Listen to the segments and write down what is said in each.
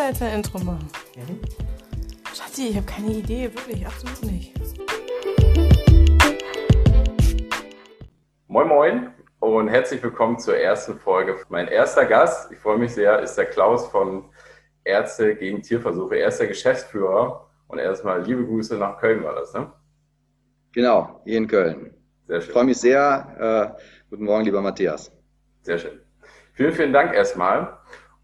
besser als ein Intro machen. Mhm. Schatzi, ich habe keine Idee, wirklich, absolut nicht. Moin Moin und herzlich willkommen zur ersten Folge. Mein erster Gast, ich freue mich sehr, ist der Klaus von Ärzte gegen Tierversuche. Er ist der Geschäftsführer und erstmal liebe Grüße nach Köln war das, ne? Genau, hier in Köln. Sehr schön. Ich freue mich sehr. Äh, guten Morgen, lieber Matthias. Sehr schön. Vielen, vielen Dank erstmal.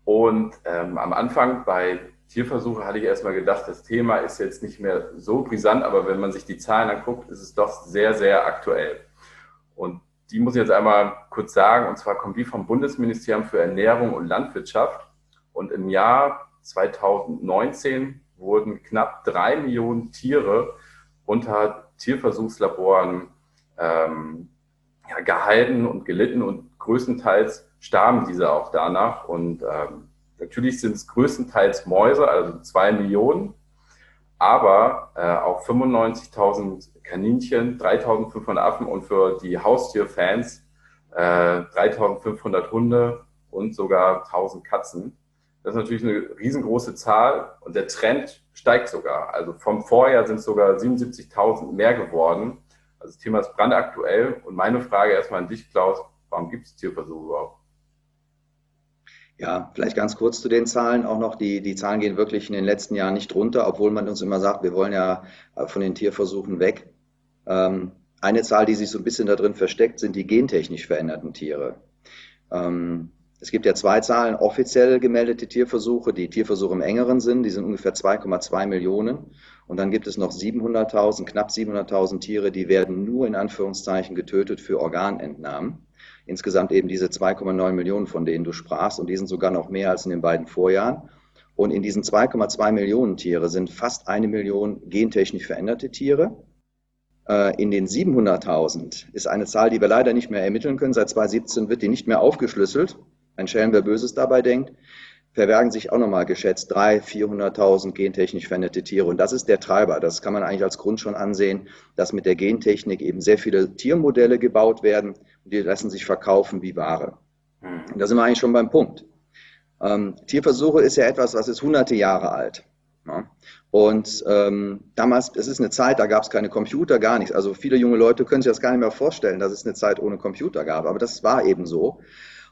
Und ähm, am Anfang bei Tierversuche hatte ich erstmal gedacht, das Thema ist jetzt nicht mehr so brisant, aber wenn man sich die Zahlen anguckt, ist es doch sehr, sehr aktuell. Und die muss ich jetzt einmal kurz sagen, und zwar kommen die vom Bundesministerium für Ernährung und Landwirtschaft. Und im Jahr 2019 wurden knapp drei Millionen Tiere unter Tierversuchslaboren ähm, ja, gehalten und gelitten und größtenteils starben diese auch danach. Und ähm, natürlich sind es größtenteils Mäuse, also zwei Millionen, aber äh, auch 95.000 Kaninchen, 3.500 Affen und für die Haustierfans äh, 3.500 Hunde und sogar 1.000 Katzen. Das ist natürlich eine riesengroße Zahl und der Trend steigt sogar. Also vom Vorjahr sind sogar 77.000 mehr geworden. Also das Thema ist brandaktuell. Und meine Frage erstmal an dich, Klaus, warum gibt es Tierversuche überhaupt? Ja, vielleicht ganz kurz zu den Zahlen auch noch. Die, die Zahlen gehen wirklich in den letzten Jahren nicht runter, obwohl man uns immer sagt, wir wollen ja von den Tierversuchen weg. Ähm, eine Zahl, die sich so ein bisschen da drin versteckt, sind die gentechnisch veränderten Tiere. Ähm, es gibt ja zwei Zahlen, offiziell gemeldete Tierversuche, die Tierversuche im engeren Sinn, die sind ungefähr 2,2 Millionen. Und dann gibt es noch 700.000, knapp 700.000 Tiere, die werden nur in Anführungszeichen getötet für Organentnahmen. Insgesamt eben diese 2,9 Millionen, von denen du sprachst, und die sind sogar noch mehr als in den beiden Vorjahren. Und in diesen 2,2 Millionen Tiere sind fast eine Million gentechnisch veränderte Tiere. Äh, in den 700.000 ist eine Zahl, die wir leider nicht mehr ermitteln können. Seit 2017 wird die nicht mehr aufgeschlüsselt. Ein Schelm, wer Böses dabei denkt verbergen sich auch nochmal geschätzt 300.000, 400.000 gentechnisch veränderte Tiere. Und das ist der Treiber. Das kann man eigentlich als Grund schon ansehen, dass mit der Gentechnik eben sehr viele Tiermodelle gebaut werden und die lassen sich verkaufen wie Ware. Mhm. Und da sind wir eigentlich schon beim Punkt. Ähm, Tierversuche ist ja etwas, was ist hunderte Jahre alt. Ja? Und ähm, damals, es ist eine Zeit, da gab es keine Computer, gar nichts. Also viele junge Leute können sich das gar nicht mehr vorstellen, dass es eine Zeit ohne Computer gab. Aber das war eben so.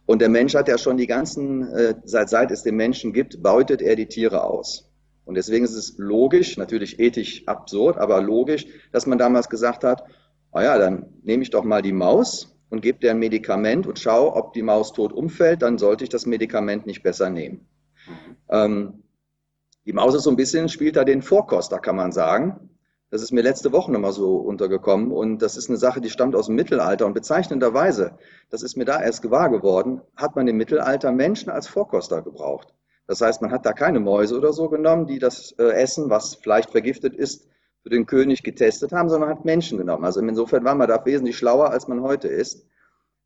Und der Mensch hat ja schon die ganzen, äh, seit, seit es den Menschen gibt, beutet er die Tiere aus. Und deswegen ist es logisch, natürlich ethisch absurd, aber logisch, dass man damals gesagt hat, naja, dann nehme ich doch mal die Maus und gebe der ein Medikament und schaue, ob die Maus tot umfällt, dann sollte ich das Medikament nicht besser nehmen. Mhm. Ähm, die Maus ist so ein bisschen, spielt da den Vorkoster, kann man sagen. Das ist mir letzte Woche nochmal so untergekommen und das ist eine Sache, die stammt aus dem Mittelalter und bezeichnenderweise, das ist mir da erst gewahr geworden, hat man im Mittelalter Menschen als Vorkoster gebraucht. Das heißt, man hat da keine Mäuse oder so genommen, die das äh, Essen, was vielleicht vergiftet ist, für den König getestet haben, sondern hat Menschen genommen. Also insofern war man da wesentlich schlauer, als man heute ist.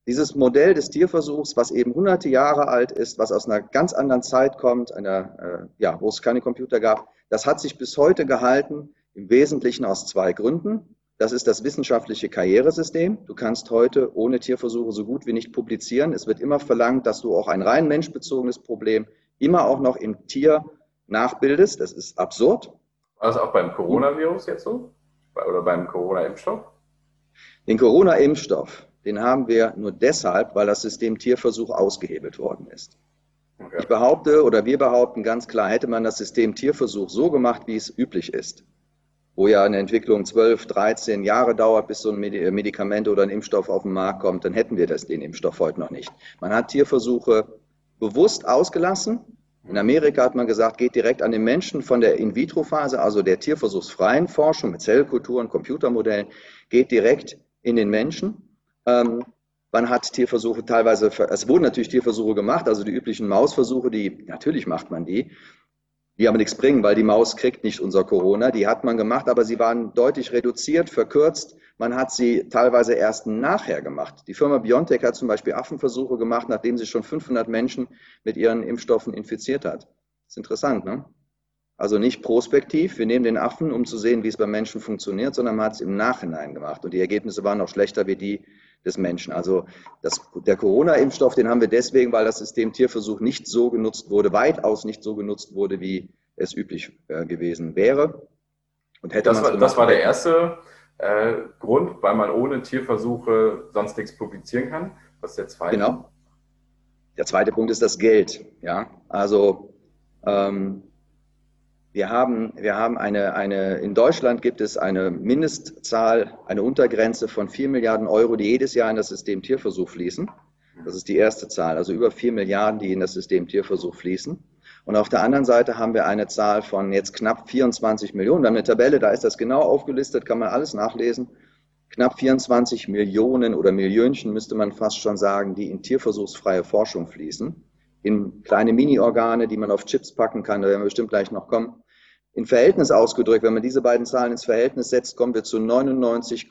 Dieses Modell des Tierversuchs, was eben hunderte Jahre alt ist, was aus einer ganz anderen Zeit kommt, einer, äh, ja, wo es keine Computer gab, das hat sich bis heute gehalten. Im Wesentlichen aus zwei Gründen. Das ist das wissenschaftliche Karrieresystem. Du kannst heute ohne Tierversuche so gut wie nicht publizieren. Es wird immer verlangt, dass du auch ein rein menschbezogenes Problem immer auch noch im Tier nachbildest. Das ist absurd. War das auch beim Coronavirus jetzt so? Oder beim Corona-Impfstoff? Den Corona-Impfstoff, den haben wir nur deshalb, weil das System Tierversuch ausgehebelt worden ist. Okay. Ich behaupte oder wir behaupten ganz klar, hätte man das System Tierversuch so gemacht, wie es üblich ist, wo ja eine Entwicklung 12, 13 Jahre dauert, bis so ein Medikament oder ein Impfstoff auf den Markt kommt, dann hätten wir das, den Impfstoff heute noch nicht. Man hat Tierversuche bewusst ausgelassen. In Amerika hat man gesagt, geht direkt an den Menschen von der In-vitro-Phase, also der tierversuchsfreien Forschung mit Zellkulturen, Computermodellen, geht direkt in den Menschen. Ähm, man hat Tierversuche teilweise, es wurden natürlich Tierversuche gemacht, also die üblichen Mausversuche, die, natürlich macht man die, die aber nichts bringen, weil die Maus kriegt nicht unser Corona. Die hat man gemacht, aber sie waren deutlich reduziert, verkürzt. Man hat sie teilweise erst nachher gemacht. Die Firma BioNTech hat zum Beispiel Affenversuche gemacht, nachdem sie schon 500 Menschen mit ihren Impfstoffen infiziert hat. Das ist interessant, ne? Also nicht prospektiv, wir nehmen den Affen, um zu sehen, wie es beim Menschen funktioniert, sondern man hat es im Nachhinein gemacht. Und die Ergebnisse waren noch schlechter wie die, des Menschen. Also das, der Corona-Impfstoff, den haben wir deswegen, weil das System Tierversuch nicht so genutzt wurde, weitaus nicht so genutzt wurde, wie es üblich äh, gewesen wäre. Und hätte das, war, das war der erste äh, Grund, weil man ohne Tierversuche sonst nichts publizieren kann. Was ist der zweite? Genau. Der zweite Punkt ist das Geld. Ja, also ähm, wir haben, wir haben eine, eine, in Deutschland gibt es eine Mindestzahl, eine Untergrenze von 4 Milliarden Euro, die jedes Jahr in das System Tierversuch fließen. Das ist die erste Zahl, also über 4 Milliarden, die in das System Tierversuch fließen. Und auf der anderen Seite haben wir eine Zahl von jetzt knapp 24 Millionen. Wir haben eine Tabelle, da ist das genau aufgelistet, kann man alles nachlesen. Knapp 24 Millionen oder Millionchen müsste man fast schon sagen, die in tierversuchsfreie Forschung fließen in kleine Mini-Organe, die man auf Chips packen kann, da werden wir bestimmt gleich noch kommen. In Verhältnis ausgedrückt, wenn man diese beiden Zahlen ins Verhältnis setzt, kommen wir zu 99,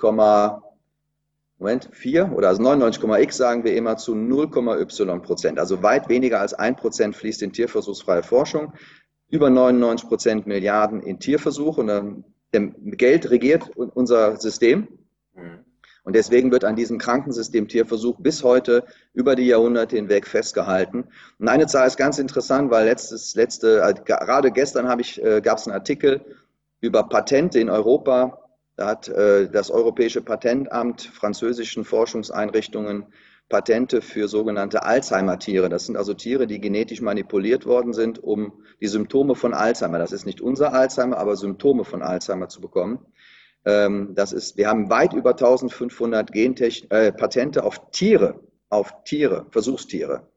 Moment, 4 oder also 99,x sagen wir immer zu 0,y Prozent. Also weit weniger als 1 Prozent fließt in tierversuchsfreie Forschung, über 99 Prozent Milliarden in Tierversuch und dann Geld regiert unser System. Mhm. Und deswegen wird an diesem Krankensystem Tierversuch bis heute über die Jahrhunderte hinweg festgehalten. Und eine Zahl ist ganz interessant, weil letztes, letzte, äh, gerade gestern habe ich, äh, gab es einen Artikel über Patente in Europa. Da hat äh, das Europäische Patentamt französischen Forschungseinrichtungen Patente für sogenannte Alzheimer-Tiere. Das sind also Tiere, die genetisch manipuliert worden sind, um die Symptome von Alzheimer, das ist nicht unser Alzheimer, aber Symptome von Alzheimer zu bekommen. Ähm, das ist, wir haben weit über 1500 Gentech äh, Patente auf Tiere, auf Tiere, Versuchstiere.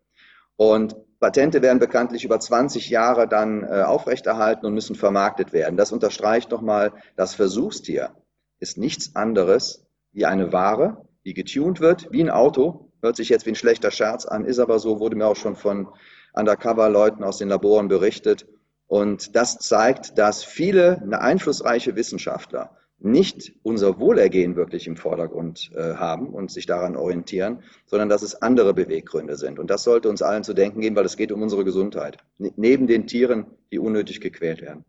Und Patente werden bekanntlich über 20 Jahre dann äh, aufrechterhalten und müssen vermarktet werden. Das unterstreicht nochmal, das Versuchstier ist nichts anderes wie eine Ware, die getuned wird, wie ein Auto. Hört sich jetzt wie ein schlechter Scherz an, ist aber so, wurde mir auch schon von Undercover-Leuten aus den Laboren berichtet. Und das zeigt, dass viele einflussreiche Wissenschaftler nicht unser Wohlergehen wirklich im Vordergrund äh, haben und sich daran orientieren, sondern dass es andere Beweggründe sind. Und das sollte uns allen zu denken geben, weil es geht um unsere Gesundheit, neben den Tieren, die unnötig gequält werden.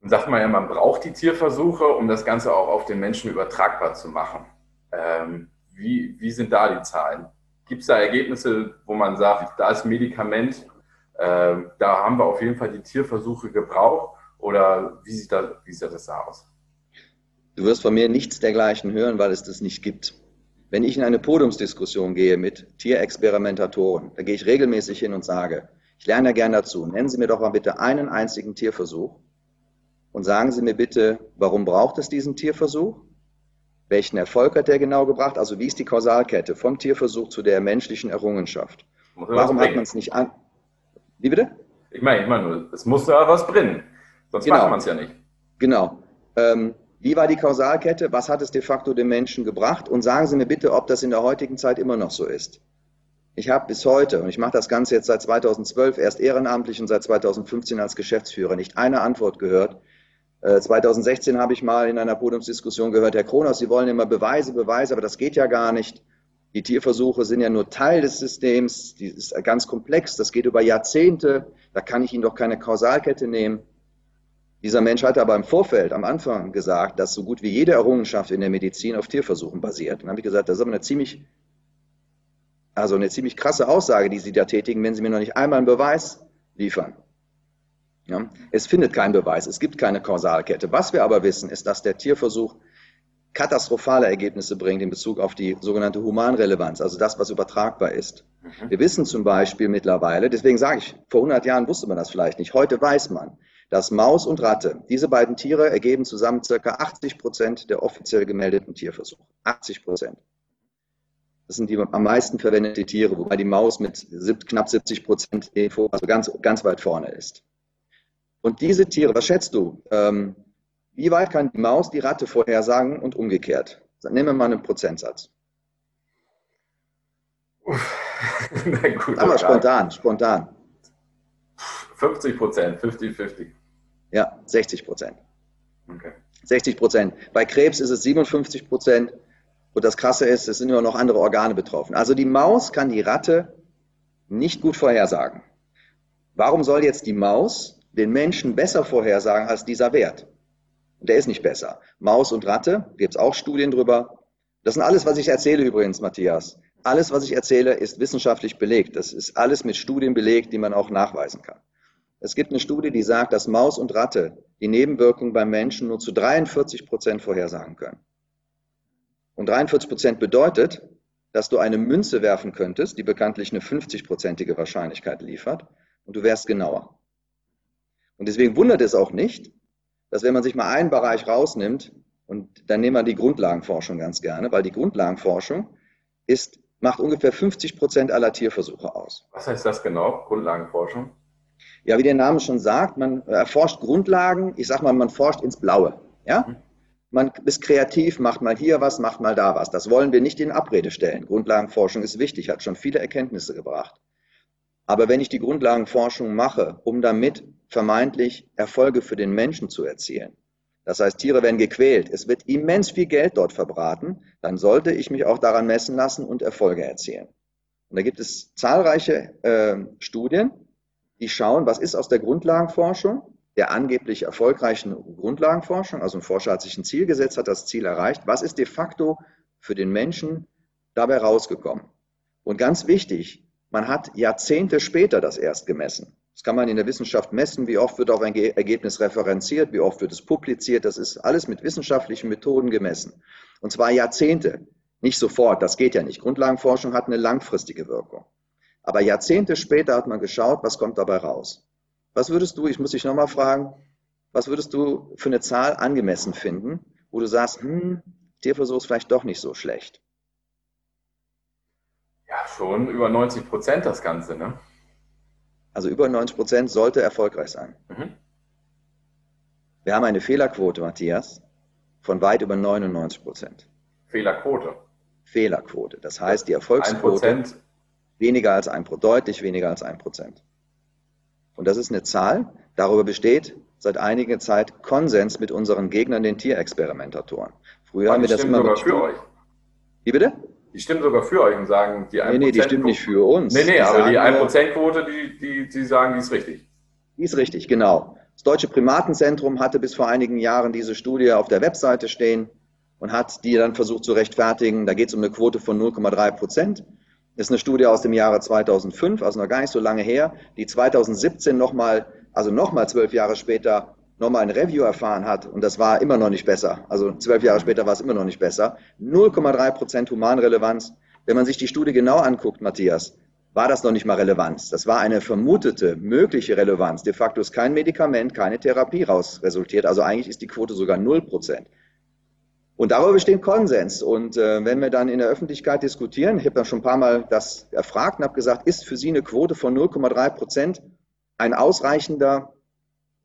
Dann sagt man ja, man braucht die Tierversuche, um das Ganze auch auf den Menschen übertragbar zu machen. Ähm, wie, wie sind da die Zahlen? Gibt es da Ergebnisse, wo man sagt, da ist Medikament, äh, da haben wir auf jeden Fall die Tierversuche gebraucht? Oder wie sieht, da, wie sieht das da aus? Du wirst von mir nichts dergleichen hören, weil es das nicht gibt. Wenn ich in eine Podiumsdiskussion gehe mit Tierexperimentatoren, da gehe ich regelmäßig hin und sage, ich lerne ja gern dazu, nennen Sie mir doch mal bitte einen einzigen Tierversuch und sagen Sie mir bitte, warum braucht es diesen Tierversuch? Welchen Erfolg hat der genau gebracht? Also wie ist die Kausalkette vom Tierversuch zu der menschlichen Errungenschaft? Warum hat man es nicht an? Wie bitte? Ich meine, ich meine es muss da was bringen. Sonst genau. macht man es ja nicht. Genau. Ähm, wie war die Kausalkette? Was hat es de facto dem Menschen gebracht? Und sagen Sie mir bitte, ob das in der heutigen Zeit immer noch so ist. Ich habe bis heute, und ich mache das Ganze jetzt seit 2012, erst ehrenamtlich und seit 2015 als Geschäftsführer, nicht eine Antwort gehört. Äh, 2016 habe ich mal in einer Podiumsdiskussion gehört, Herr Kronos, Sie wollen immer Beweise, Beweise, aber das geht ja gar nicht. Die Tierversuche sind ja nur Teil des Systems, die ist ganz komplex, das geht über Jahrzehnte, da kann ich Ihnen doch keine Kausalkette nehmen. Dieser Mensch hatte aber im Vorfeld, am Anfang gesagt, dass so gut wie jede Errungenschaft in der Medizin auf Tierversuchen basiert. Und dann habe ich gesagt, das ist aber eine ziemlich, also eine ziemlich krasse Aussage, die Sie da tätigen, wenn Sie mir noch nicht einmal einen Beweis liefern. Ja? Es findet keinen Beweis, es gibt keine Kausalkette. Was wir aber wissen, ist, dass der Tierversuch katastrophale Ergebnisse bringt in Bezug auf die sogenannte Humanrelevanz, also das, was übertragbar ist. Mhm. Wir wissen zum Beispiel mittlerweile, deswegen sage ich, vor 100 Jahren wusste man das vielleicht nicht, heute weiß man, dass Maus und Ratte, diese beiden Tiere ergeben zusammen ca. 80 Prozent der offiziell gemeldeten Tierversuche. 80 Prozent. Das sind die am meisten verwendeten Tiere, wobei die Maus mit knapp 70 Prozent also ganz, ganz weit vorne ist. Und diese Tiere, was schätzt du? Ähm, wie weit kann die Maus die Ratte vorhersagen und umgekehrt? Nehmen wir mal einen Prozentsatz. Na gut, Aber spontan, spontan. 50 Prozent, 50-50. Ja, 60 Prozent. Okay. 60 Prozent. Bei Krebs ist es 57 Prozent. Und das Krasse ist, es sind immer noch andere Organe betroffen. Also die Maus kann die Ratte nicht gut vorhersagen. Warum soll jetzt die Maus den Menschen besser vorhersagen als dieser Wert? Und der ist nicht besser. Maus und Ratte, gibt es auch Studien drüber, Das sind alles, was ich erzähle übrigens, Matthias. Alles, was ich erzähle, ist wissenschaftlich belegt. Das ist alles mit Studien belegt, die man auch nachweisen kann. Es gibt eine Studie, die sagt, dass Maus und Ratte die Nebenwirkungen beim Menschen nur zu 43 Prozent vorhersagen können. Und 43 Prozent bedeutet, dass du eine Münze werfen könntest, die bekanntlich eine 50-prozentige Wahrscheinlichkeit liefert, und du wärst genauer. Und deswegen wundert es auch nicht, dass wenn man sich mal einen Bereich rausnimmt, und dann nehmen wir die Grundlagenforschung ganz gerne, weil die Grundlagenforschung ist, macht ungefähr 50 Prozent aller Tierversuche aus. Was heißt das genau, Grundlagenforschung? Ja, wie der Name schon sagt, man erforscht Grundlagen, ich sag mal, man forscht ins Blaue. Ja? Mhm. Man ist kreativ, macht mal hier was, macht mal da was. Das wollen wir nicht in Abrede stellen. Grundlagenforschung ist wichtig, hat schon viele Erkenntnisse gebracht. Aber wenn ich die Grundlagenforschung mache, um damit vermeintlich Erfolge für den Menschen zu erzielen, das heißt, Tiere werden gequält, es wird immens viel Geld dort verbraten, dann sollte ich mich auch daran messen lassen und Erfolge erzielen. Und da gibt es zahlreiche äh, Studien, die schauen, was ist aus der Grundlagenforschung, der angeblich erfolgreichen Grundlagenforschung, also ein Forscher hat sich ein Ziel gesetzt, hat das Ziel erreicht, was ist de facto für den Menschen dabei rausgekommen? Und ganz wichtig, man hat Jahrzehnte später das erst gemessen. Das kann man in der Wissenschaft messen, wie oft wird auch ein Ergebnis referenziert, wie oft wird es publiziert. Das ist alles mit wissenschaftlichen Methoden gemessen. Und zwar Jahrzehnte, nicht sofort, das geht ja nicht. Grundlagenforschung hat eine langfristige Wirkung. Aber Jahrzehnte später hat man geschaut, was kommt dabei raus. Was würdest du, ich muss dich nochmal fragen, was würdest du für eine Zahl angemessen finden, wo du sagst, hm, Tierversuch ist vielleicht doch nicht so schlecht? Ja, schon über 90 Prozent das Ganze, ne? Also über 90 Prozent sollte erfolgreich sein. Mhm. Wir haben eine Fehlerquote, Matthias, von weit über 99 Prozent. Fehlerquote? Fehlerquote. Das heißt, die Erfolgsquote Weniger als ein Prozent, deutlich weniger als ein Prozent. Und das ist eine Zahl, darüber besteht seit einiger Zeit Konsens mit unseren Gegnern, den Tierexperimentatoren. Früher haben wir das immer sogar für euch. Wie bitte? Die stimmen sogar für euch und sagen, die 1%. Nee, nee, die stimmen nicht für uns. Nee, nee, die aber die 1%-Quote, die, die, die sagen, die ist richtig. Die ist richtig, genau. Das Deutsche Primatenzentrum hatte bis vor einigen Jahren diese Studie auf der Webseite stehen und hat die dann versucht zu rechtfertigen. Da geht es um eine Quote von 0,3 Prozent. Ist eine Studie aus dem Jahre 2005, also noch gar nicht so lange her, die 2017 nochmal, also nochmal zwölf Jahre später, nochmal ein Review erfahren hat und das war immer noch nicht besser. Also zwölf Jahre später war es immer noch nicht besser. 0,3 Prozent Humanrelevanz. Wenn man sich die Studie genau anguckt, Matthias, war das noch nicht mal Relevanz. Das war eine vermutete, mögliche Relevanz. De facto ist kein Medikament, keine Therapie raus resultiert. Also eigentlich ist die Quote sogar 0 Prozent. Und darüber besteht Konsens. Und äh, wenn wir dann in der Öffentlichkeit diskutieren, ich habe dann schon ein paar Mal das erfragt und habe gesagt, ist für Sie eine Quote von 0,3 Prozent ein ausreichender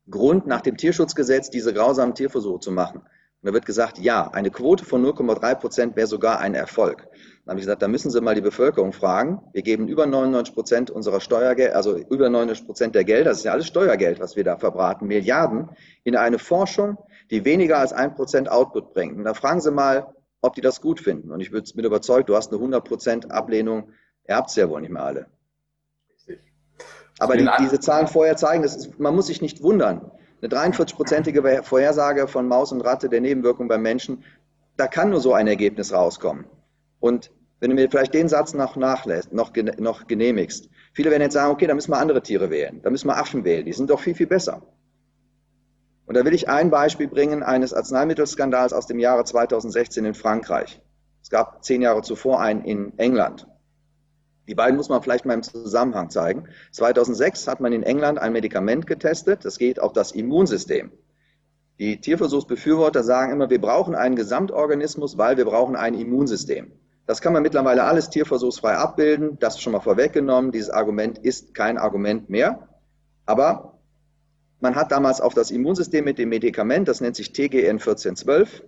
Grund, nach dem Tierschutzgesetz diese grausamen Tierversuche zu machen? Und da wird gesagt, ja, eine Quote von 0,3 Prozent wäre sogar ein Erfolg. Dann habe ich gesagt, da müssen Sie mal die Bevölkerung fragen. Wir geben über 99 Prozent unserer Steuergeld, also über 99 Prozent der Gelder, das ist ja alles Steuergeld, was wir da verbraten, Milliarden, in eine Forschung, die weniger als ein Prozent Output bringt. Und da fragen Sie mal, ob die das gut finden. Und ich bin überzeugt, du hast eine 100 Prozent Ablehnung. Ihr habt es ja wohl nicht mehr alle. Aber die, diese Zahlen vorher zeigen, ist, man muss sich nicht wundern. Eine 43-prozentige Vorhersage von Maus und Ratte der Nebenwirkung beim Menschen, da kann nur so ein Ergebnis rauskommen. Und wenn du mir vielleicht den Satz noch nachlässt, noch, noch genehmigst, viele werden jetzt sagen, okay, da müssen wir andere Tiere wählen, da müssen wir Affen wählen, die sind doch viel, viel besser. Und da will ich ein Beispiel bringen eines Arzneimittelskandals aus dem Jahre 2016 in Frankreich. Es gab zehn Jahre zuvor einen in England. Die beiden muss man vielleicht mal im Zusammenhang zeigen. 2006 hat man in England ein Medikament getestet, das geht auf das Immunsystem. Die Tierversuchsbefürworter sagen immer, wir brauchen einen Gesamtorganismus, weil wir brauchen ein Immunsystem. Das kann man mittlerweile alles tierversuchsfrei abbilden. Das ist schon mal vorweggenommen. Dieses Argument ist kein Argument mehr. Aber man hat damals auf das Immunsystem mit dem Medikament, das nennt sich TGN 1412,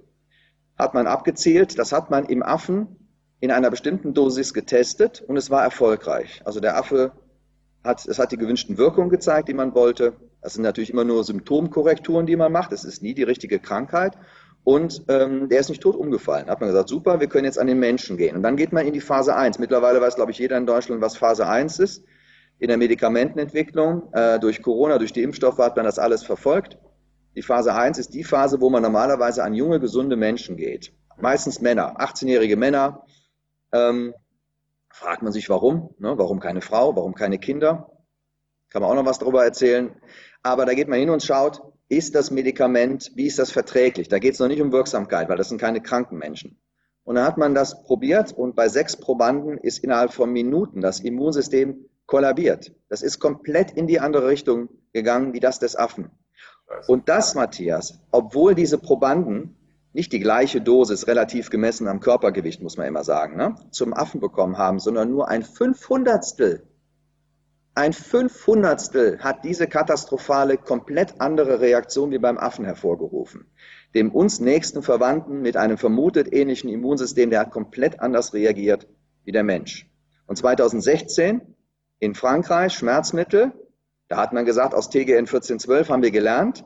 hat man abgezielt. Das hat man im Affen in einer bestimmten Dosis getestet und es war erfolgreich. Also der Affe hat, es hat die gewünschten Wirkungen gezeigt, die man wollte. Das sind natürlich immer nur Symptomkorrekturen, die man macht. Es ist nie die richtige Krankheit. Und ähm, der ist nicht tot umgefallen. Hat man gesagt, super, wir können jetzt an den Menschen gehen. Und dann geht man in die Phase 1. Mittlerweile weiß, glaube ich, jeder in Deutschland, was Phase 1 ist in der Medikamentenentwicklung. Äh, durch Corona, durch die Impfstoffe hat man das alles verfolgt. Die Phase 1 ist die Phase, wo man normalerweise an junge, gesunde Menschen geht. Meistens Männer, 18-jährige Männer. Ähm, fragt man sich, warum? Ne? Warum keine Frau? Warum keine Kinder? Kann man auch noch was darüber erzählen. Aber da geht man hin und schaut, ist das Medikament, wie ist das verträglich? Da geht es noch nicht um Wirksamkeit, weil das sind keine kranken Menschen. Und dann hat man das probiert und bei sechs Probanden ist innerhalb von Minuten das Immunsystem kollabiert. Das ist komplett in die andere Richtung gegangen wie das des Affen. Und das, Matthias, obwohl diese Probanden nicht die gleiche Dosis relativ gemessen am Körpergewicht, muss man immer sagen, ne, zum Affen bekommen haben, sondern nur ein Fünfhundertstel. Ein Fünfhundertstel hat diese katastrophale, komplett andere Reaktion wie beim Affen hervorgerufen. Dem uns nächsten Verwandten mit einem vermutet ähnlichen Immunsystem, der hat komplett anders reagiert wie der Mensch. Und 2016 in Frankreich Schmerzmittel, da hat man gesagt, aus TGN 1412 haben wir gelernt,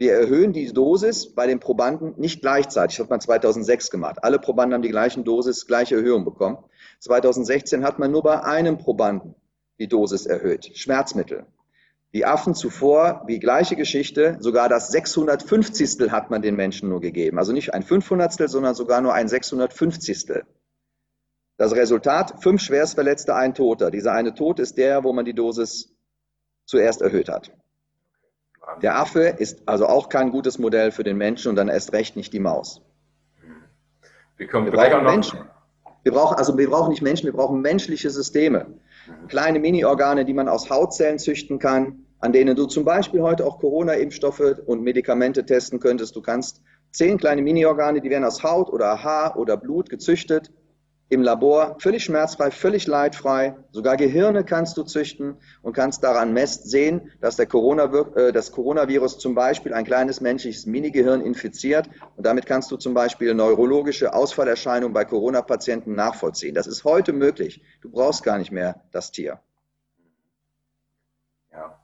wir erhöhen die Dosis bei den Probanden nicht gleichzeitig. Das hat man 2006 gemacht. Alle Probanden haben die gleichen Dosis, gleiche Erhöhung bekommen. 2016 hat man nur bei einem Probanden die Dosis erhöht. Schmerzmittel. Die Affen zuvor, wie gleiche Geschichte, sogar das 650. hat man den Menschen nur gegeben. Also nicht ein 500. sondern sogar nur ein 650. Das Resultat, fünf Schwerstverletzte, ein Toter. Dieser eine Tod ist der, wo man die Dosis zuerst erhöht hat. Der Affe ist also auch kein gutes Modell für den Menschen und dann erst recht nicht die Maus. Wir, wir brauchen Menschen. Wir brauchen, also wir brauchen nicht Menschen, wir brauchen menschliche Systeme. Kleine Mini-Organe, die man aus Hautzellen züchten kann, an denen du zum Beispiel heute auch Corona-Impfstoffe und Medikamente testen könntest. Du kannst zehn kleine Mini-Organe, die werden aus Haut oder Haar oder Blut gezüchtet im Labor völlig schmerzfrei, völlig leidfrei. Sogar Gehirne kannst du züchten und kannst daran mest sehen, dass der Corona, äh, das Coronavirus zum Beispiel ein kleines menschliches Minigehirn infiziert. Und damit kannst du zum Beispiel neurologische Ausfallerscheinungen bei Corona-Patienten nachvollziehen. Das ist heute möglich. Du brauchst gar nicht mehr das Tier. Ja.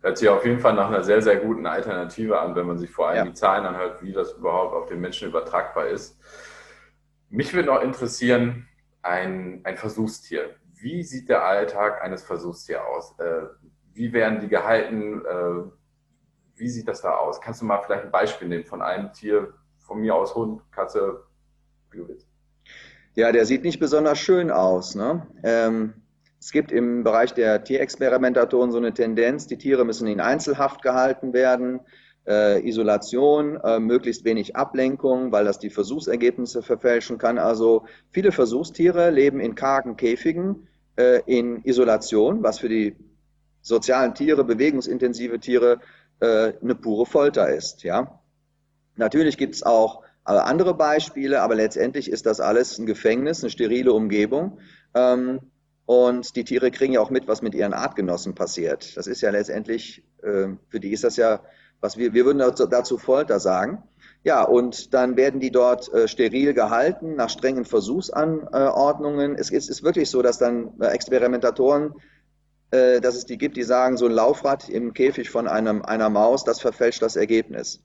Hört sich auf jeden Fall nach einer sehr, sehr guten Alternative an, wenn man sich vor allem ja. die Zahlen anhört, wie das überhaupt auf den Menschen übertragbar ist. Mich würde noch interessieren, ein, ein Versuchstier. Wie sieht der Alltag eines Versuchstiers aus? Äh, wie werden die gehalten? Äh, wie sieht das da aus? Kannst du mal vielleicht ein Beispiel nehmen von einem Tier, von mir aus Hund, Katze, wie du willst? Ja, der sieht nicht besonders schön aus. Ne? Ähm, es gibt im Bereich der Tierexperimentatoren so eine Tendenz, die Tiere müssen in Einzelhaft gehalten werden äh, Isolation, äh, möglichst wenig Ablenkung, weil das die Versuchsergebnisse verfälschen kann. Also viele Versuchstiere leben in kargen Käfigen äh, in Isolation, was für die sozialen Tiere, bewegungsintensive Tiere äh, eine pure Folter ist. Ja? Natürlich gibt es auch andere Beispiele, aber letztendlich ist das alles ein Gefängnis, eine sterile Umgebung. Ähm, und die Tiere kriegen ja auch mit, was mit ihren Artgenossen passiert. Das ist ja letztendlich, äh, für die ist das ja was wir, wir würden dazu Folter sagen. Ja, und dann werden die dort äh, steril gehalten nach strengen Versuchsanordnungen. Es ist, ist wirklich so, dass dann äh, Experimentatoren, äh, dass es die gibt, die sagen, so ein Laufrad im Käfig von einem, einer Maus, das verfälscht das Ergebnis.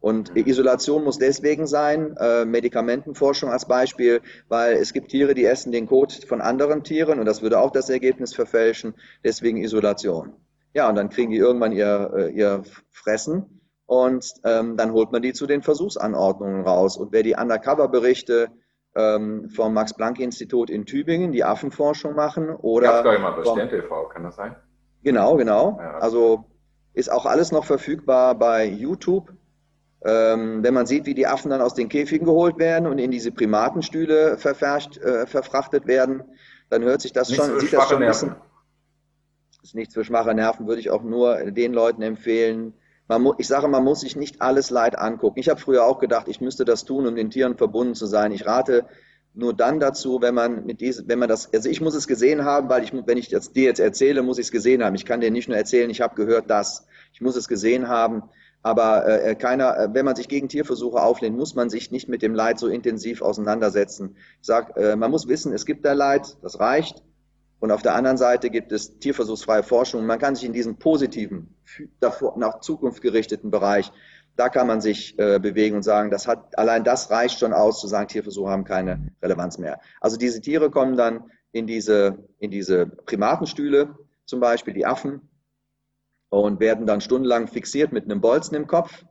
Und mhm. Isolation muss deswegen sein, äh, Medikamentenforschung als Beispiel, weil es gibt Tiere, die essen den Kot von anderen Tieren und das würde auch das Ergebnis verfälschen, deswegen Isolation. Ja, und dann kriegen die irgendwann ihr, äh, ihr Fressen und ähm, dann holt man die zu den Versuchsanordnungen raus. Und wer die Undercover-Berichte ähm, vom Max-Planck-Institut in Tübingen, die Affenforschung machen, oder. Gab es mal bei Stern TV, kann das sein? Genau, genau. Ja, also ist auch alles noch verfügbar bei YouTube. Ähm, wenn man sieht, wie die Affen dann aus den Käfigen geholt werden und in diese Primatenstühle äh, verfrachtet werden, dann hört sich das Nicht schon, sieht das schon ein bisschen, ist nichts für schwache Nerven, würde ich auch nur den Leuten empfehlen. Man ich sage, man muss sich nicht alles Leid angucken. Ich habe früher auch gedacht, ich müsste das tun, um den Tieren verbunden zu sein. Ich rate nur dann dazu, wenn man mit diesem, wenn man das, also ich muss es gesehen haben, weil ich, wenn ich das dir jetzt erzähle, muss ich es gesehen haben. Ich kann dir nicht nur erzählen, ich habe gehört das. Ich muss es gesehen haben. Aber äh, keiner, äh, wenn man sich gegen Tierversuche auflehnt, muss man sich nicht mit dem Leid so intensiv auseinandersetzen. Ich sage, äh, man muss wissen, es gibt da Leid, das reicht. Und auf der anderen Seite gibt es tierversuchsfreie Forschung. Man kann sich in diesem positiven, nach Zukunft gerichteten Bereich, da kann man sich äh, bewegen und sagen, das hat, allein das reicht schon aus, zu sagen, Tierversuche haben keine Relevanz mehr. Also diese Tiere kommen dann in diese, in diese Primatenstühle, zum Beispiel die Affen, und werden dann stundenlang fixiert mit einem Bolzen im Kopf.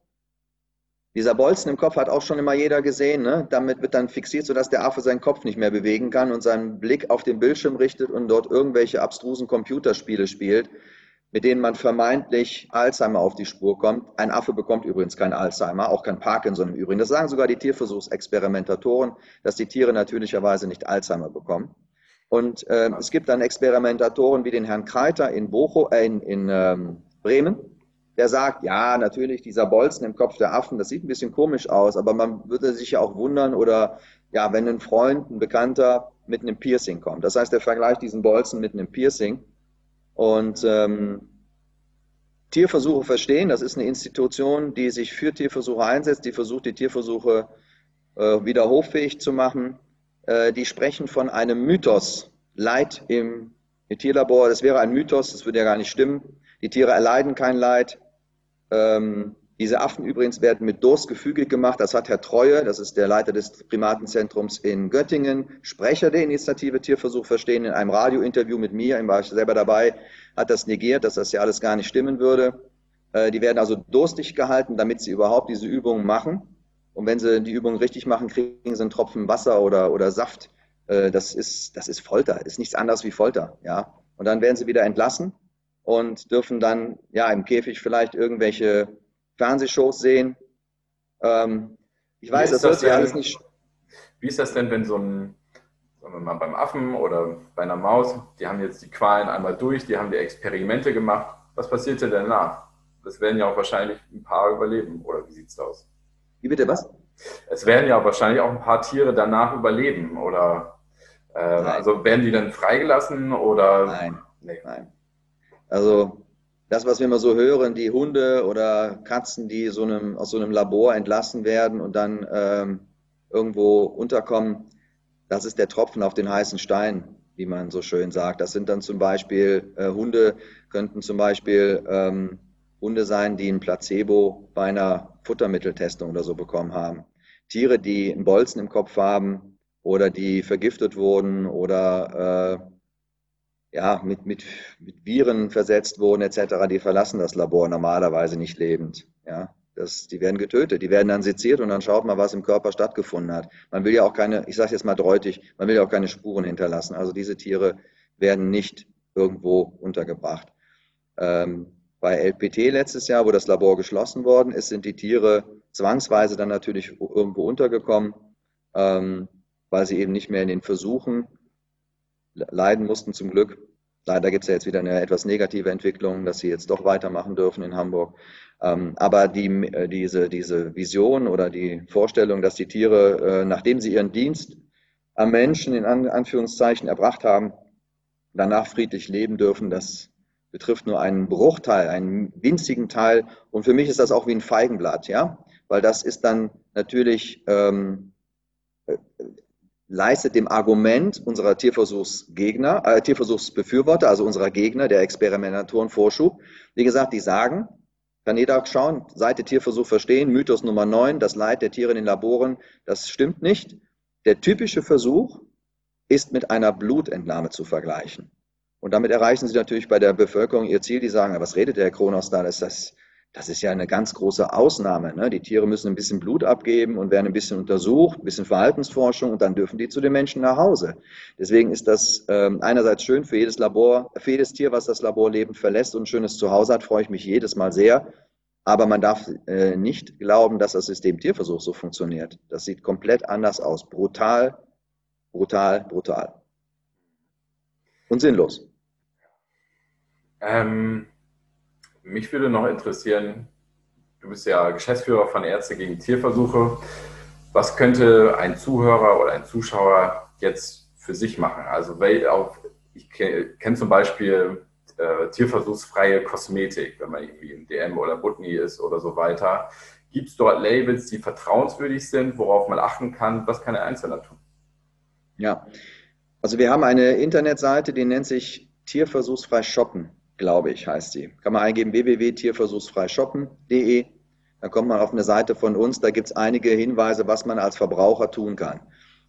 Dieser Bolzen im Kopf hat auch schon immer jeder gesehen. Ne? Damit wird dann fixiert, sodass der Affe seinen Kopf nicht mehr bewegen kann und seinen Blick auf den Bildschirm richtet und dort irgendwelche abstrusen Computerspiele spielt, mit denen man vermeintlich Alzheimer auf die Spur kommt. Ein Affe bekommt übrigens kein Alzheimer, auch kein Parkinson im Übrigen. Das sagen sogar die Tierversuchsexperimentatoren, dass die Tiere natürlicherweise nicht Alzheimer bekommen. Und äh, es gibt dann Experimentatoren wie den Herrn Kreiter in, Bocho, äh, in, in ähm, Bremen, der sagt, ja, natürlich, dieser Bolzen im Kopf der Affen, das sieht ein bisschen komisch aus, aber man würde sich ja auch wundern oder ja, wenn ein Freund, ein Bekannter mit einem Piercing kommt. Das heißt, er vergleicht diesen Bolzen mit einem Piercing und ähm, Tierversuche verstehen, das ist eine Institution, die sich für Tierversuche einsetzt, die versucht, die Tierversuche äh, wieder hoffähig zu machen. Äh, die sprechen von einem Mythos, Leid im Tierlabor. Das wäre ein Mythos, das würde ja gar nicht stimmen. Die Tiere erleiden kein Leid. Ähm, diese Affen übrigens werden mit Durst gefügig gemacht. Das hat Herr Treue, das ist der Leiter des Primatenzentrums in Göttingen, Sprecher der Initiative Tierversuch verstehen, in einem Radiointerview mit mir, war ich selber dabei, hat das negiert, dass das ja alles gar nicht stimmen würde. Äh, die werden also durstig gehalten, damit sie überhaupt diese Übungen machen. Und wenn sie die Übungen richtig machen, kriegen sie einen Tropfen Wasser oder, oder Saft. Äh, das ist, das ist Folter, ist nichts anderes wie Folter, ja. Und dann werden sie wieder entlassen und dürfen dann ja im Käfig vielleicht irgendwelche Fernsehshows sehen. Ähm, ich weiß, das, hört alles nicht. Wie ist das denn, wenn so ein, sagen wir mal beim Affen oder bei einer Maus, die haben jetzt die Qualen einmal durch, die haben die Experimente gemacht. Was passiert denn danach? Das werden ja auch wahrscheinlich ein paar überleben, oder wie sieht es aus? Wie bitte was? Es werden ja wahrscheinlich auch ein paar Tiere danach überleben, oder? Äh, also werden die dann freigelassen oder? Nein, nee. nein. Also das, was wir immer so hören, die Hunde oder Katzen, die so einem, aus so einem Labor entlassen werden und dann ähm, irgendwo unterkommen, das ist der Tropfen auf den heißen Stein, wie man so schön sagt. Das sind dann zum Beispiel äh, Hunde, könnten zum Beispiel ähm, Hunde sein, die ein Placebo bei einer Futtermitteltestung oder so bekommen haben. Tiere, die einen Bolzen im Kopf haben oder die vergiftet wurden oder äh, ja, mit, mit, mit Viren versetzt wurden etc., die verlassen das Labor normalerweise nicht lebend. Ja, das, die werden getötet, die werden dann seziert und dann schaut man, was im Körper stattgefunden hat. Man will ja auch keine, ich sage jetzt mal dreutig, man will ja auch keine Spuren hinterlassen. Also diese Tiere werden nicht irgendwo untergebracht. Ähm, bei LPT letztes Jahr, wo das Labor geschlossen worden ist, sind die Tiere zwangsweise dann natürlich irgendwo untergekommen, ähm, weil sie eben nicht mehr in den Versuchen leiden mussten zum Glück. Leider gibt es ja jetzt wieder eine etwas negative Entwicklung, dass sie jetzt doch weitermachen dürfen in Hamburg. Ähm, aber die, äh, diese, diese Vision oder die Vorstellung, dass die Tiere, äh, nachdem sie ihren Dienst am Menschen in Anführungszeichen erbracht haben, danach friedlich leben dürfen, das betrifft nur einen Bruchteil, einen winzigen Teil. Und für mich ist das auch wie ein Feigenblatt, ja, weil das ist dann natürlich ähm, leistet dem Argument unserer Tierversuchsgegner, äh, Tierversuchsbefürworter, also unserer Gegner, der Experimentatoren Vorschub. Wie gesagt, die sagen, kann jeder schauen, Seite Tierversuch verstehen, Mythos Nummer 9, das Leid der Tiere in den Laboren, das stimmt nicht. Der typische Versuch ist mit einer Blutentnahme zu vergleichen. Und damit erreichen sie natürlich bei der Bevölkerung ihr Ziel, die sagen, was redet der Kronos da, das, das, das ist ja eine ganz große Ausnahme. Ne? Die Tiere müssen ein bisschen Blut abgeben und werden ein bisschen untersucht, ein bisschen Verhaltensforschung und dann dürfen die zu den Menschen nach Hause. Deswegen ist das ähm, einerseits schön für jedes Labor, für jedes Tier, was das Labor lebend verlässt und ein schönes Zuhause hat, freue ich mich jedes Mal sehr. Aber man darf äh, nicht glauben, dass das System Tierversuch so funktioniert. Das sieht komplett anders aus. Brutal, brutal, brutal. Und sinnlos. Ähm mich würde noch interessieren, du bist ja Geschäftsführer von Ärzte gegen Tierversuche. Was könnte ein Zuhörer oder ein Zuschauer jetzt für sich machen? Also ich kenne zum Beispiel äh, tierversuchsfreie Kosmetik, wenn man irgendwie im DM oder Butni ist oder so weiter. Gibt es dort Labels, die vertrauenswürdig sind, worauf man achten kann? Was kann ein Einzelner tun? Ja, also wir haben eine Internetseite, die nennt sich tierversuchsfrei shoppen glaube ich, heißt sie. Kann man eingeben www.tierversuchsfreishoppen.de. Dann kommt man auf eine Seite von uns, da gibt es einige Hinweise, was man als Verbraucher tun kann.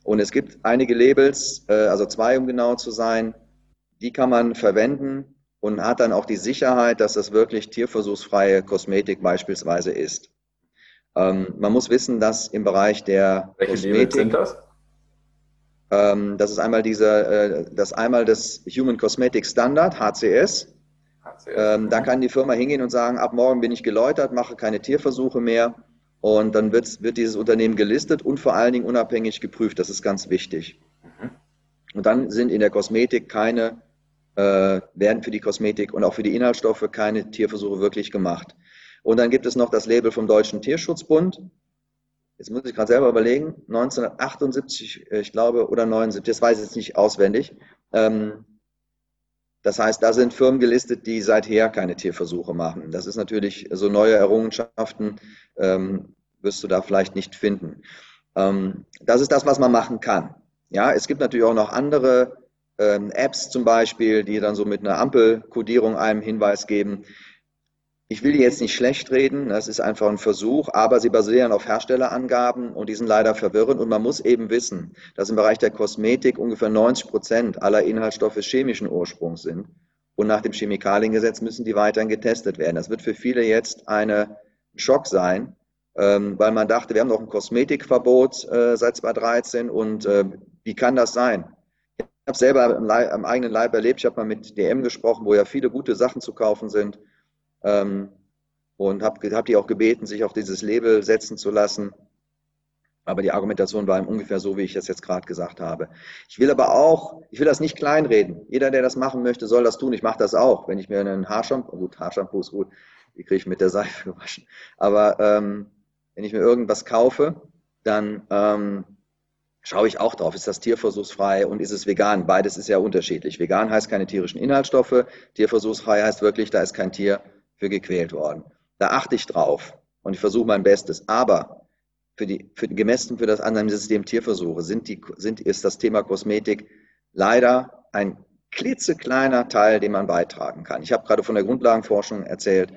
Und es gibt einige Labels, äh, also zwei, um genau zu sein, die kann man verwenden und hat dann auch die Sicherheit, dass das wirklich tierversuchsfreie Kosmetik beispielsweise ist. Ähm, man muss wissen, dass im Bereich der Welche Kosmetik, sind das? Ähm, das ist einmal dieser, äh, das einmal das Human Cosmetic Standard, HCS. Ähm, da kann die Firma hingehen und sagen, ab morgen bin ich geläutert, mache keine Tierversuche mehr. Und dann wird, wird dieses Unternehmen gelistet und vor allen Dingen unabhängig geprüft. Das ist ganz wichtig. Mhm. Und dann sind in der Kosmetik keine, äh, werden für die Kosmetik und auch für die Inhaltsstoffe keine Tierversuche wirklich gemacht. Und dann gibt es noch das Label vom Deutschen Tierschutzbund. Jetzt muss ich gerade selber überlegen, 1978, äh, ich glaube, oder 79, das weiß ich jetzt nicht auswendig. Ähm, das heißt, da sind Firmen gelistet, die seither keine Tierversuche machen. Das ist natürlich so neue Errungenschaften, ähm, wirst du da vielleicht nicht finden. Ähm, das ist das, was man machen kann. Ja, es gibt natürlich auch noch andere ähm, Apps zum Beispiel, die dann so mit einer Ampelkodierung einem Hinweis geben. Ich will die jetzt nicht schlecht reden, das ist einfach ein Versuch, aber sie basieren auf Herstellerangaben und die sind leider verwirrend und man muss eben wissen, dass im Bereich der Kosmetik ungefähr 90 Prozent aller Inhaltsstoffe chemischen Ursprungs sind und nach dem Chemikaliengesetz müssen die weiterhin getestet werden. Das wird für viele jetzt ein Schock sein, ähm, weil man dachte, wir haben doch ein Kosmetikverbot äh, seit 2013 und äh, wie kann das sein? Ich habe selber am, eigenen Leib erlebt, ich habe mal mit DM gesprochen, wo ja viele gute Sachen zu kaufen sind ähm, und habe hab die auch gebeten, sich auf dieses Label setzen zu lassen. Aber die Argumentation war ungefähr so, wie ich das jetzt gerade gesagt habe. Ich will aber auch, ich will das nicht kleinreden. Jeder, der das machen möchte, soll das tun. Ich mache das auch. Wenn ich mir einen Haarshampoo, gut, Haarshampoo ist gut, die kriege ich mit der Seife gewaschen. Aber ähm, wenn ich mir irgendwas kaufe, dann ähm, schaue ich auch drauf, ist das tierversuchsfrei und ist es vegan? Beides ist ja unterschiedlich. Vegan heißt keine tierischen Inhaltsstoffe, tierversuchsfrei heißt wirklich, da ist kein Tier für gequält worden. Da achte ich drauf und ich versuche mein Bestes. Aber für die, für, gemessen für das System Tierversuche sind die, sind, ist das Thema Kosmetik leider ein klitzekleiner Teil, den man beitragen kann. Ich habe gerade von der Grundlagenforschung erzählt.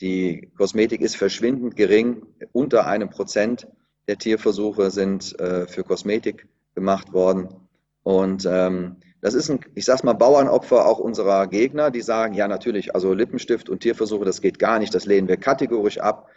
Die Kosmetik ist verschwindend gering. Unter einem Prozent der Tierversuche sind äh, für Kosmetik gemacht worden. Und ähm, das ist ein, ich sag's mal, Bauernopfer auch unserer Gegner, die sagen, ja natürlich, also Lippenstift und Tierversuche, das geht gar nicht, das lehnen wir kategorisch ab.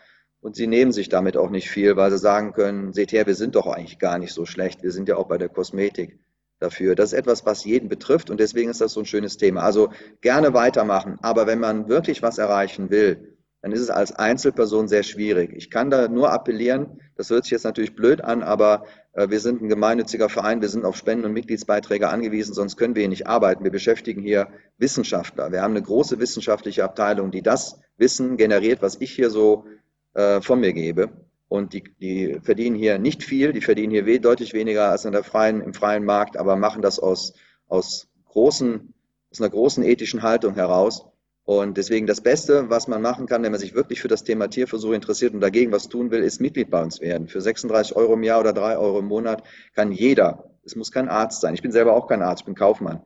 Und sie nehmen sich damit auch nicht viel, weil sie sagen können, seht her, wir sind doch eigentlich gar nicht so schlecht. Wir sind ja auch bei der Kosmetik dafür. Das ist etwas, was jeden betrifft und deswegen ist das so ein schönes Thema. Also gerne weitermachen. Aber wenn man wirklich was erreichen will, dann ist es als Einzelperson sehr schwierig. Ich kann da nur appellieren, das hört sich jetzt natürlich blöd an, aber wir sind ein gemeinnütziger Verein, wir sind auf Spenden und Mitgliedsbeiträge angewiesen, sonst können wir hier nicht arbeiten. Wir beschäftigen hier Wissenschaftler. Wir haben eine große wissenschaftliche Abteilung, die das Wissen generiert, was ich hier so äh, von mir gebe. Und die, die verdienen hier nicht viel, die verdienen hier deutlich weniger als in der freien, im freien Markt, aber machen das aus, aus, großen, aus einer großen ethischen Haltung heraus. Und deswegen das Beste, was man machen kann, wenn man sich wirklich für das Thema Tierversuche interessiert und dagegen was tun will, ist Mitglied bei uns werden. Für 36 Euro im Jahr oder 3 Euro im Monat kann jeder, es muss kein Arzt sein, ich bin selber auch kein Arzt, ich bin Kaufmann,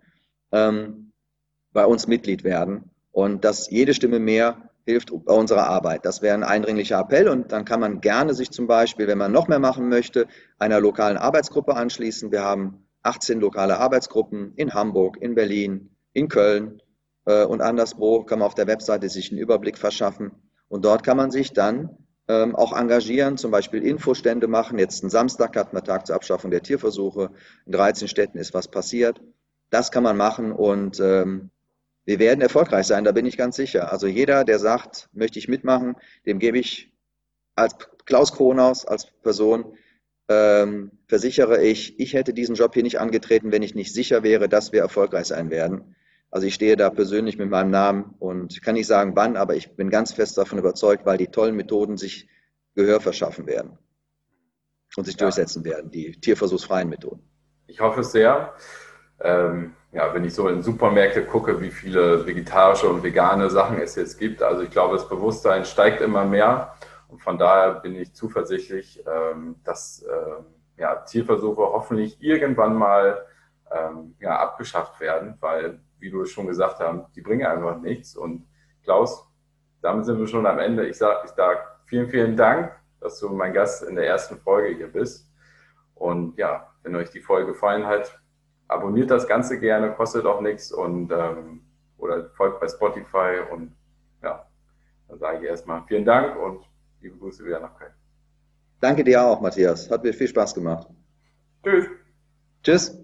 ähm, bei uns Mitglied werden. Und dass jede Stimme mehr hilft bei unserer Arbeit. Das wäre ein eindringlicher Appell und dann kann man gerne sich zum Beispiel, wenn man noch mehr machen möchte, einer lokalen Arbeitsgruppe anschließen. Wir haben 18 lokale Arbeitsgruppen in Hamburg, in Berlin, in Köln, und anderswo kann man auf der Webseite sich einen Überblick verschaffen. Und dort kann man sich dann ähm, auch engagieren, zum Beispiel Infostände machen. Jetzt einen Samstag hat man Tag zur Abschaffung der Tierversuche. In 13 Städten ist was passiert. Das kann man machen und ähm, wir werden erfolgreich sein, da bin ich ganz sicher. Also jeder, der sagt, möchte ich mitmachen, dem gebe ich als Klaus Kronaus, als Person, ähm, versichere ich, ich hätte diesen Job hier nicht angetreten, wenn ich nicht sicher wäre, dass wir erfolgreich sein werden. Also ich stehe da persönlich mit meinem Namen und kann nicht sagen wann, aber ich bin ganz fest davon überzeugt, weil die tollen Methoden sich Gehör verschaffen werden und sich ja. durchsetzen werden, die tierversuchsfreien Methoden. Ich hoffe es sehr. Ähm, ja, wenn ich so in Supermärkte gucke, wie viele vegetarische und vegane Sachen es jetzt gibt, also ich glaube, das Bewusstsein steigt immer mehr und von daher bin ich zuversichtlich, ähm, dass äh, ja, Tierversuche hoffentlich irgendwann mal ähm, ja, abgeschafft werden, weil wie du es schon gesagt hast, die bringen einfach nichts. Und Klaus, damit sind wir schon am Ende. Ich sage ich sag vielen, vielen Dank, dass du mein Gast in der ersten Folge hier bist. Und ja, wenn euch die Folge gefallen hat, abonniert das Ganze gerne, kostet auch nichts und ähm, oder folgt bei Spotify und ja, dann sage ich erstmal vielen Dank und liebe Grüße wieder nach Köln. Danke dir auch, Matthias. Hat mir viel Spaß gemacht. Tschüss. Tschüss.